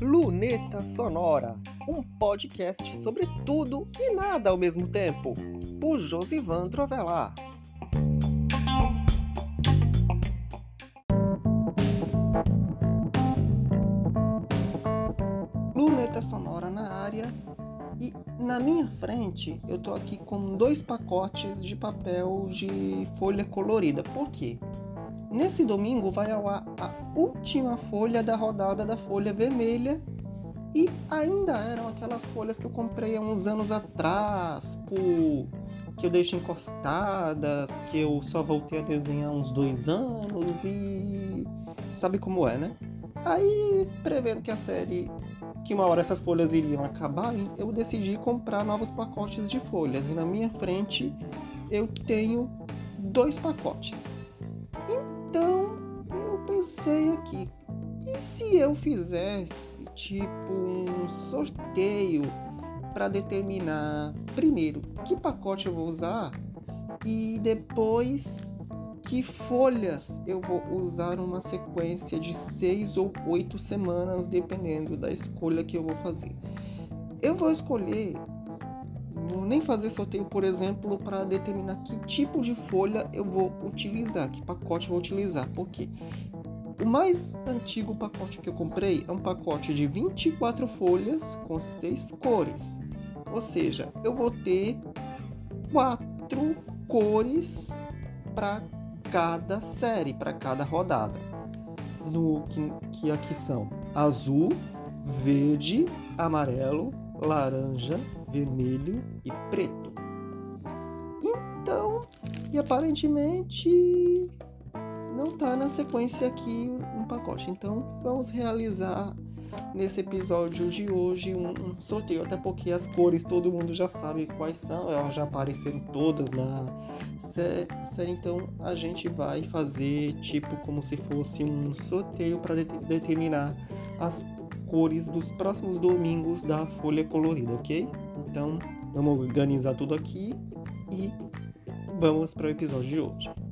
Luneta Sonora, um podcast sobre tudo e nada ao mesmo tempo, por Josivan Trovelar. Luneta Sonora na área e na minha frente eu tô aqui com dois pacotes de papel de folha colorida. Por quê? Nesse domingo vai ao ar a última folha da rodada da folha vermelha e ainda eram aquelas folhas que eu comprei há uns anos atrás, por... que eu deixo encostadas, que eu só voltei a desenhar há uns dois anos e sabe como é, né? Aí, prevendo que a série que uma hora essas folhas iriam acabar, eu decidi comprar novos pacotes de folhas. E na minha frente eu tenho dois pacotes. Pensei aqui, e se eu fizesse tipo um sorteio para determinar primeiro que pacote eu vou usar e depois que folhas eu vou usar numa sequência de seis ou oito semanas, dependendo da escolha que eu vou fazer. Eu vou escolher, vou nem fazer sorteio, por exemplo, para determinar que tipo de folha eu vou utilizar, que pacote eu vou utilizar, porque o mais antigo pacote que eu comprei é um pacote de 24 folhas com seis cores. Ou seja, eu vou ter quatro cores para cada série, para cada rodada. No que, que aqui são azul, verde, amarelo, laranja, vermelho e preto. Então, e aparentemente não está na sequência aqui um pacote. Então, vamos realizar nesse episódio de hoje um, um, sorteio, até porque as cores todo mundo já sabe quais são, elas já apareceram todas na série, então a gente vai fazer tipo como se fosse um sorteio para de determinar as cores dos próximos domingos da folha colorida, ok? Então vamos organizar tudo aqui e vamos para o episódio de hoje.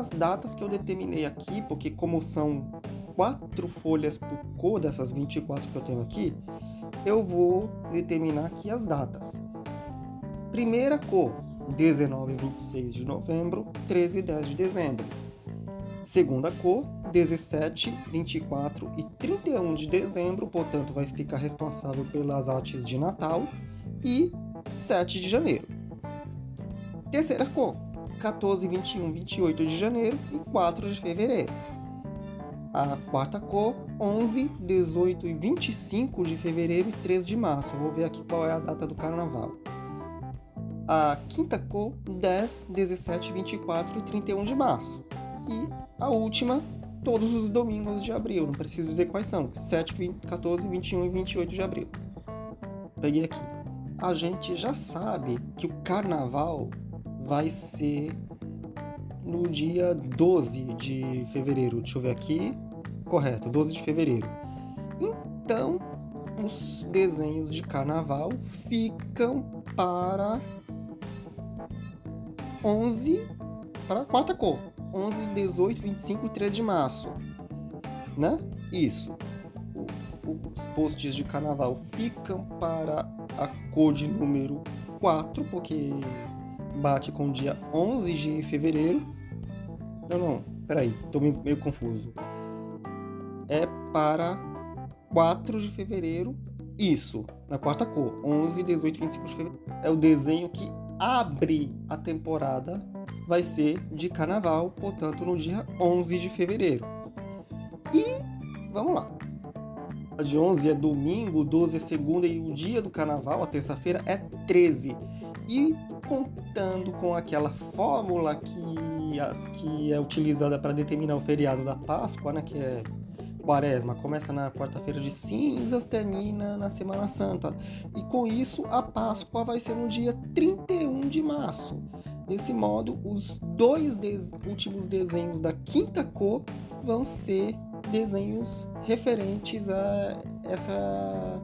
As datas que eu determinei aqui, porque como são quatro folhas por cor dessas 24 que eu tenho aqui, eu vou determinar aqui as datas. Primeira cor, 19 e 26 de novembro, 13 e 10 de dezembro. Segunda cor, 17, 24 e 31 de dezembro, portanto vai ficar responsável pelas artes de Natal, e 7 de janeiro. Terceira cor, 14, 21, 28 de janeiro e 4 de fevereiro. A quarta cor, 11, 18 e 25 de fevereiro e 3 de março. vou ver aqui qual é a data do carnaval. A quinta cor, 10, 17, 24 e 31 de março. E a última, todos os domingos de abril. Não preciso dizer quais são. 7, 20, 14, 21 e 28 de abril. Peguei aqui. A gente já sabe que o carnaval vai ser no dia 12 de fevereiro. Deixa eu ver aqui. Correto, 12 de fevereiro. Então, os desenhos de carnaval ficam para 11 para a quarta cor. 11, 18, 25 e 13 de março. Né? Isso. os posts de carnaval ficam para a cor de número 4, porque bate com o dia 11 de fevereiro. Não, não, peraí, tô meio confuso. É para 4 de fevereiro, isso, na quarta cor, 11, 18, 25 de fevereiro. É o desenho que abre a temporada, vai ser de carnaval, portanto, no dia 11 de fevereiro. E vamos lá. De 11 é domingo, 12 é segunda e o dia do carnaval, a terça-feira, é 13. E contando com aquela fórmula que, as, que é utilizada para determinar o feriado da Páscoa, né, que é Quaresma, começa na quarta-feira de cinzas, termina na Semana Santa. E com isso, a Páscoa vai ser no dia 31 de março. Desse modo, os dois últimos desenhos da quinta cor vão ser desenhos referentes a essa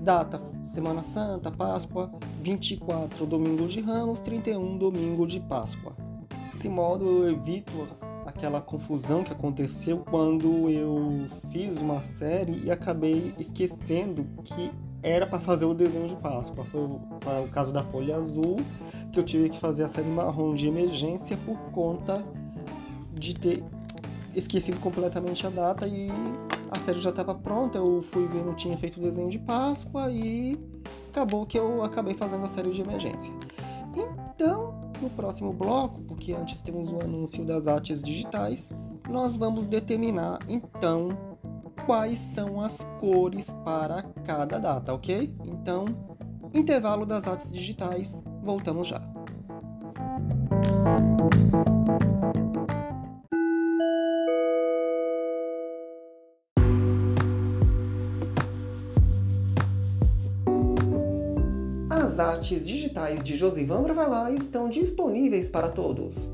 data: Semana Santa, Páscoa, 24 Domingo de Ramos, 31 Domingo de Páscoa. Desse modo eu evito aquela confusão que aconteceu quando eu fiz uma série e acabei esquecendo que era para fazer o desenho de Páscoa. Foi o, foi o caso da folha azul, que eu tive que fazer a série marrom de emergência por conta de ter esquecido completamente a data e a série já estava pronta. Eu fui ver, não tinha feito o desenho de Páscoa e acabou que eu acabei fazendo a série de emergência. Então, no próximo bloco, porque antes temos o anúncio das artes digitais, nós vamos determinar então quais são as cores para cada data, ok? Então, intervalo das artes digitais, voltamos já. As artes digitais de Josivan Bravalá estão disponíveis para todos.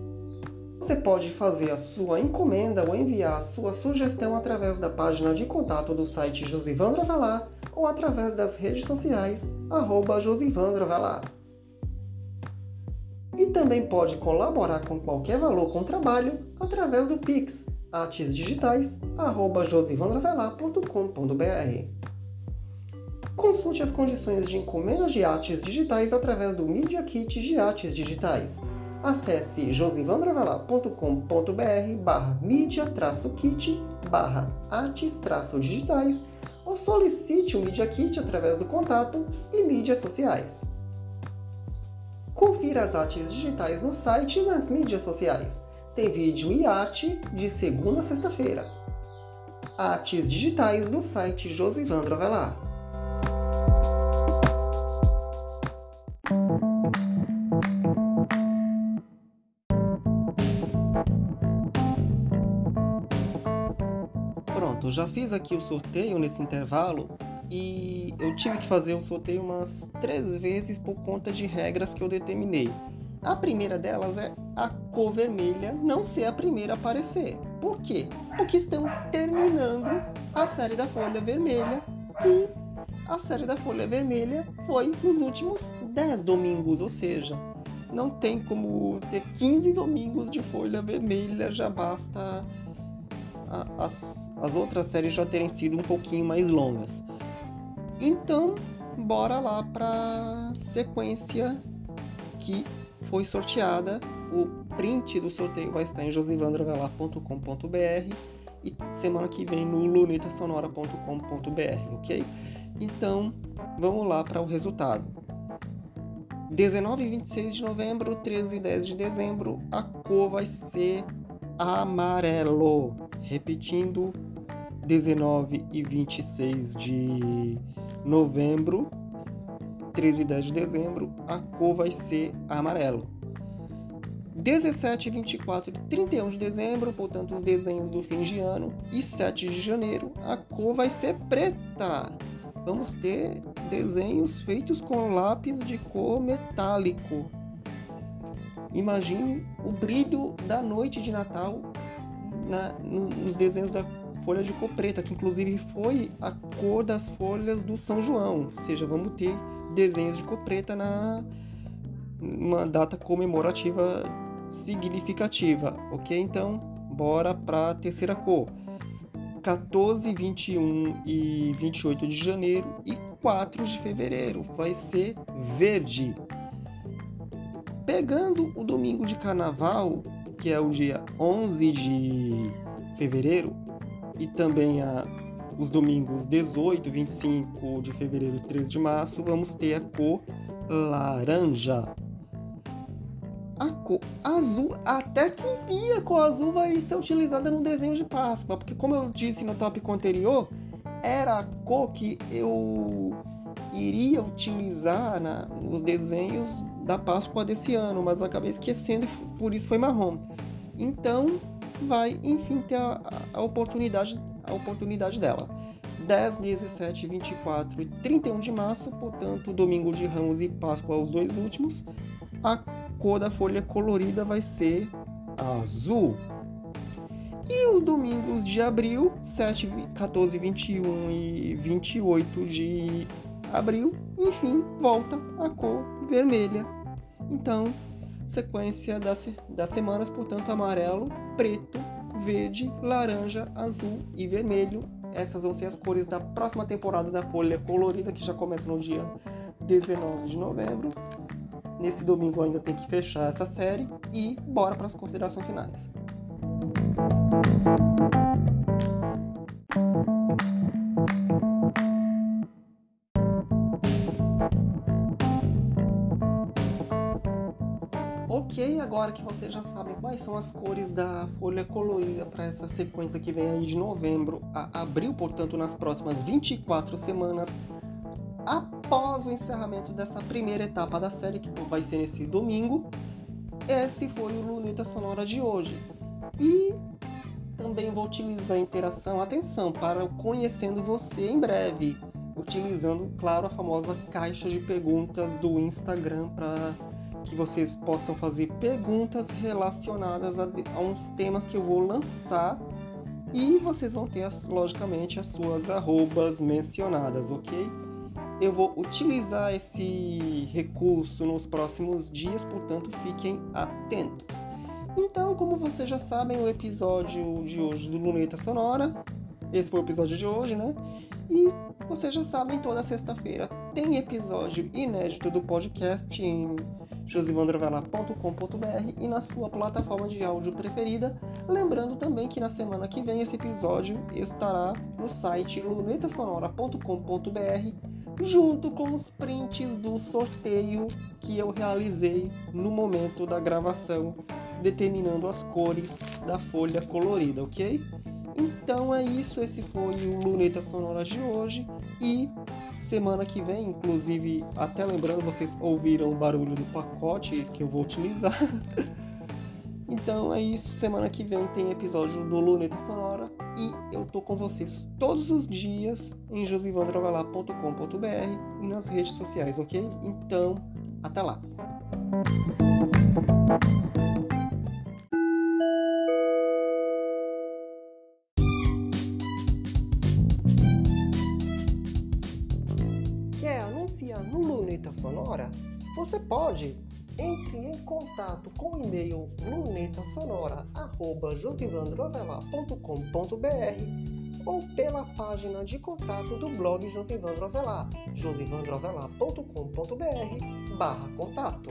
Você pode fazer a sua encomenda ou enviar a sua sugestão através da página de contato do site Josivandra Valar ou através das redes sociais arroba. E também pode colaborar com qualquer valor com o trabalho através do Pix artesdigitais@josivandravelar.com.br. Consulte as condições de encomenda de artes digitais através do Media Kit de Artes Digitais acesse josivandrovelar.com.br barra mídia-kit barra artes-digitais ou solicite o Media Kit através do contato e mídias sociais. Confira as artes digitais no site e nas mídias sociais. Tem vídeo e arte de segunda a sexta-feira. Artes digitais no site Josivandro Avelar. Já fiz aqui o sorteio nesse intervalo e eu tive que fazer o sorteio umas três vezes por conta de regras que eu determinei. A primeira delas é a cor vermelha não ser a primeira a aparecer. Por quê? Porque estamos terminando a série da Folha Vermelha e a série da Folha Vermelha foi nos últimos 10 domingos, ou seja, não tem como ter 15 domingos de Folha Vermelha, já basta as, as outras séries já terem sido um pouquinho mais longas. Então, bora lá para sequência que foi sorteada. O print do sorteio vai estar em josivandravelar.com.br e semana que vem no lunetasonora.com.br, ok? Então, vamos lá para o resultado. 19 e 26 de novembro, 13 e 10 de dezembro, a cor vai ser amarelo. Repetindo, 19 e 26 de novembro, 13 e 10 de dezembro, a cor vai ser amarelo. 17, 24 e 31 de dezembro, portanto, os desenhos do fim de ano, e 7 de janeiro, a cor vai ser preta. Vamos ter desenhos feitos com lápis de cor metálico. Imagine o brilho da noite de Natal na, nos desenhos da folha de cor preta, que inclusive foi a cor das folhas do São João. Ou seja, vamos ter desenhos de cor preta na uma data comemorativa significativa, ok? Então, bora para a terceira cor. 14, 21 e 28 de janeiro e 4 de fevereiro vai ser verde. Pegando o domingo de carnaval, que é o dia 11 de fevereiro, e também a, os domingos 18, 25 de fevereiro e 13 de março, vamos ter a cor laranja. A cor azul, até que enfim, a cor azul vai ser utilizada no desenho de Páscoa, porque como eu disse no tópico anterior, era a cor que eu iria utilizar na, nos desenhos da Páscoa desse ano, mas acabei esquecendo e por isso foi marrom. Então, vai enfim ter a, a, oportunidade, a oportunidade dela. 10, 17, 24 e 31 de março, portanto, domingo de Ramos e Páscoa, os dois últimos, a cor da folha colorida vai ser azul. E os domingos de abril, 7, 14, 21 e 28 de abril, enfim, volta a cor vermelha. Então, sequência das, das semanas, portanto, amarelo, preto, verde, laranja, azul e vermelho. Essas vão ser as cores da próxima temporada da Folha Colorida, que já começa no dia 19 de novembro. Nesse domingo ainda tem que fechar essa série e bora para as considerações finais. Agora que vocês já sabem quais são as cores da folha colorida para essa sequência que vem aí de novembro a abril, portanto, nas próximas 24 semanas, após o encerramento dessa primeira etapa da série, que vai ser nesse domingo, esse foi o Luneta Sonora de hoje. E também vou utilizar a interação, atenção, para conhecendo você em breve, utilizando, claro, a famosa caixa de perguntas do Instagram para que vocês possam fazer perguntas relacionadas a, a, uns temas que eu vou lançar e vocês vão ter, logicamente, as suas arrobas mencionadas, ok? Eu vou utilizar esse recurso nos próximos dias, portanto, fiquem atentos. Então, como vocês já sabem, o episódio de hoje do Luneta Sonora, esse foi o episódio de hoje, né? E vocês já sabem, toda sexta-feira tem episódio inédito do podcast em josivandrovelar.com.br e na sua plataforma de áudio preferida. Lembrando também que na semana que vem esse episódio estará no site lunetasonora.com.br junto com os prints do sorteio que eu realizei no momento da gravação, determinando as cores da folha colorida, ok? Então é isso, esse foi o Luneta Sonora de hoje. E semana que vem, inclusive, até lembrando, vocês ouviram o barulho do pacote que eu vou utilizar. então é isso, semana que vem tem episódio do Luneta Sonora. E eu tô com vocês todos os dias em josivandrovalar.com.br e nas redes sociais, ok? Então, até lá! Luneta Sonora, você pode entre em contato com o e-mail lunetasonora@josivandroavelar.com.br ou pela página de contato do blog Josivandro Avelar, josivandroavelar.com.br/contato.